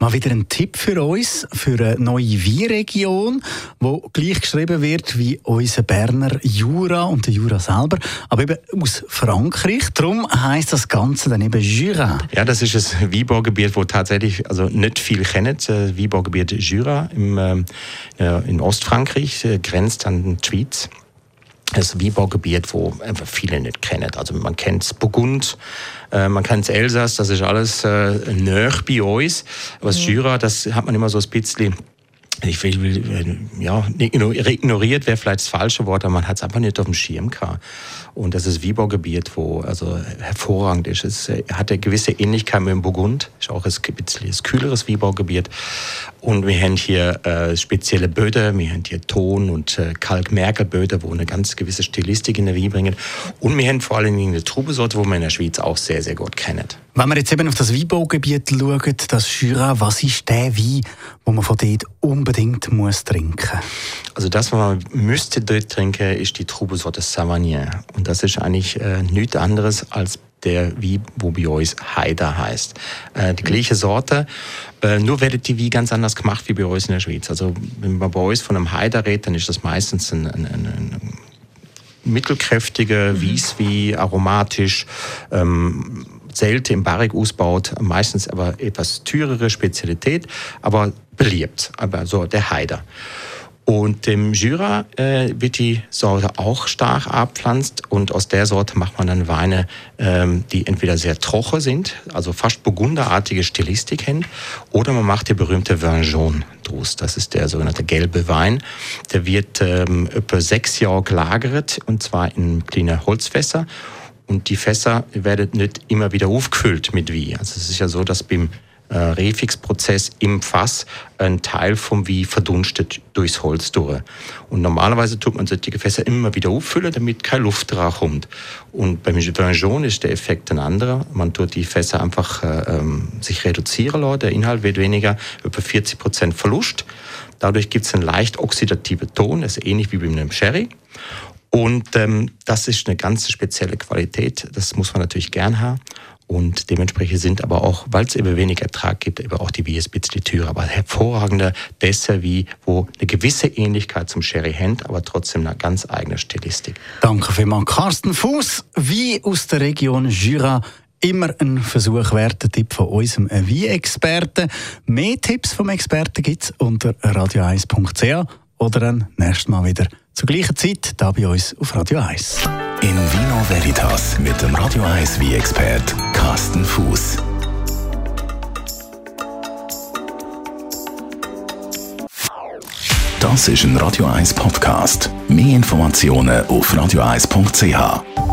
Mal wieder ein Tipp für uns, für eine neue Weinregion, wo gleich geschrieben wird wie unser Berner Jura und der Jura selber, aber eben aus Frankreich. Darum heißt das Ganze dann eben Jura. Ja, das ist ein Weinbaugebiet, wo tatsächlich also nicht viel kennen. Das Weinbaugebiet Jura im, äh, in Ostfrankreich äh, grenzt an die Schweiz ein Weinbaugebiet, wo einfach viele nicht kennen. Also man kennt Burgund, äh, man kennt Elsass, das ist alles äh, näher bei uns. Aber das mhm. Jura, das hat man immer so ein bisschen ich will, ja, ignoriert wäre vielleicht das falsche Wort, aber man hat es einfach nicht auf dem Schirm gehabt. Und das ist Wiebergebiet, wo also hervorragend ist. Es hat eine gewisse Ähnlichkeit mit dem Burgund, ist auch ein bisschen kühleres Wiebergebiet. Und wir haben hier äh, spezielle Böden, wir haben hier Ton- und äh, Kalkmergelböden, wo eine ganz gewisse Stilistik in der Wie bringen. Und wir haben vor allem eine Trubesorte, wo man in der Schweiz auch sehr, sehr gut kennt. Wenn wir jetzt eben auf das Weinbaugebiet schauen, das Jura, was ist der Wein, wo man von dort unbedingt muss trinken Also das, was man müsste dort trinken, ist die Trubesorte Savagnin. Und das ist eigentlich äh, nichts anderes als der wie wo bei uns Haider heißt. Äh, die gleiche Sorte, äh, nur werdet die wie ganz anders gemacht wie bei uns in der Schweiz. Also wenn man bei uns von einem Haider redet, dann ist das meistens ein, ein, ein, ein mittelkräftige mhm. Wieswie, aromatisch, ähm, selten im Barrik ausbaut, meistens aber etwas teurere Spezialität, aber beliebt, aber so der Haider. Und im Jura äh, wird die Sorte auch stark abpflanzt und aus der Sorte macht man dann Weine, ähm, die entweder sehr troche sind, also fast burgunderartige Stilistik haben, oder man macht die berühmte Vin jaune draus. Das ist der sogenannte gelbe Wein. Der wird ähm, etwa sechs Jahre gelagert und zwar in kleine Holzfässer und die Fässer werden nicht immer wieder aufgefüllt mit Wie. Also es ist ja so, dass beim äh, Refixprozess im Fass ein Teil vom Wie verdunstet durchs Holz durch. Und normalerweise tut man solche Gefäße immer wieder auffüllen, damit keine Luft kommt. Und beim Vin jaune ist der Effekt ein anderer. Man tut die Fässer einfach äh, ähm, sich reduzieren lassen, der Inhalt wird weniger, über 40 Prozent Verlust. Dadurch gibt es einen leicht oxidativen Ton, das ist ähnlich wie bei einem Sherry. Und ähm, das ist eine ganz spezielle Qualität. Das muss man natürlich gern haben. Und dementsprechend sind aber auch, weil es eben wenig Ertrag gibt, eben auch die Biers die Türe. Aber hervorragende Dessert, wie, wo eine gewisse Ähnlichkeit zum Sherry Hand, aber trotzdem eine ganz eigene Stilistik. Danke vielmals, Carsten Fuß, wie aus der Region Jura. Immer ein Versuch wert, ein Tipp von unserem Wie-Experten. Mehr Tipps vom Experten gibt es unter radio1.ch oder dann nächstes Mal wieder zur gleichen Zeit da bei uns auf Radio 1. In Vino Veritas mit dem Radio 1 wie expert Carsten Fuß. Das ist ein Radio 1 Podcast. Mehr Informationen auf radio1.ch.